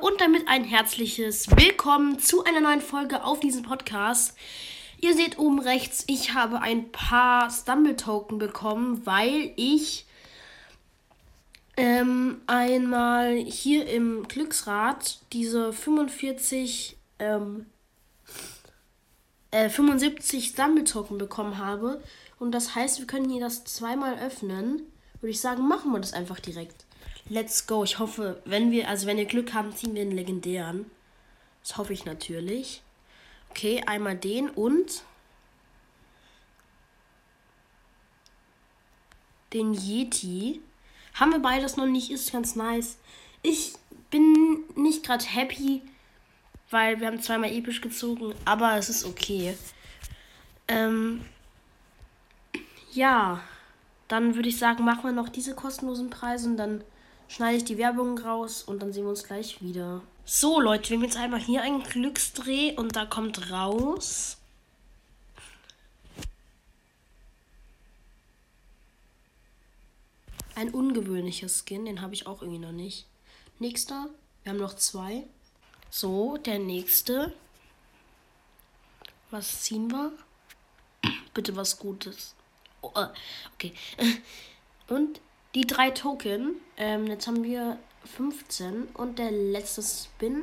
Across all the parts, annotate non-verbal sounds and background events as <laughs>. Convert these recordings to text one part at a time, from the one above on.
Und damit ein herzliches Willkommen zu einer neuen Folge auf diesem Podcast. Ihr seht oben rechts, ich habe ein paar Stumble Token bekommen, weil ich ähm, einmal hier im Glücksrad diese 45 ähm, äh, 75 Stumble Token bekommen habe und das heißt, wir können hier das zweimal öffnen. Würde ich sagen, machen wir das einfach direkt. Let's go. Ich hoffe, wenn wir, also wenn wir Glück haben, ziehen wir den legendären. Das hoffe ich natürlich. Okay, einmal den und den Yeti. Haben wir beides noch nicht, ist ganz nice. Ich bin nicht gerade happy, weil wir haben zweimal episch gezogen, aber es ist okay. Ähm, ja, dann würde ich sagen, machen wir noch diese kostenlosen Preise und dann schneide ich die Werbung raus und dann sehen wir uns gleich wieder. So, Leute, wir haben jetzt einmal hier einen Glücksdreh und da kommt raus. Ein ungewöhnlicher Skin, den habe ich auch irgendwie noch nicht. Nächster, wir haben noch zwei. So, der nächste. Was ziehen wir? Bitte was Gutes. Oh, äh, okay. <laughs> Und die drei Token. Ähm, jetzt haben wir 15 und der letzte Spin.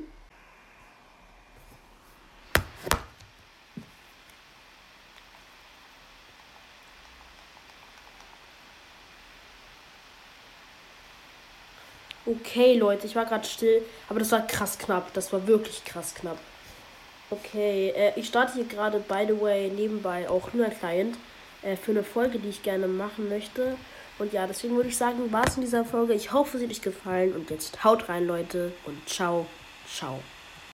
Okay, Leute, ich war gerade still, aber das war krass knapp. Das war wirklich krass knapp. Okay, äh, ich starte hier gerade, by the way, nebenbei auch nur ein Client äh, für eine Folge, die ich gerne machen möchte. Und ja, deswegen würde ich sagen, war es in dieser Folge. Ich hoffe, sie hat euch gefallen. Und jetzt haut rein, Leute. Und ciao, ciao.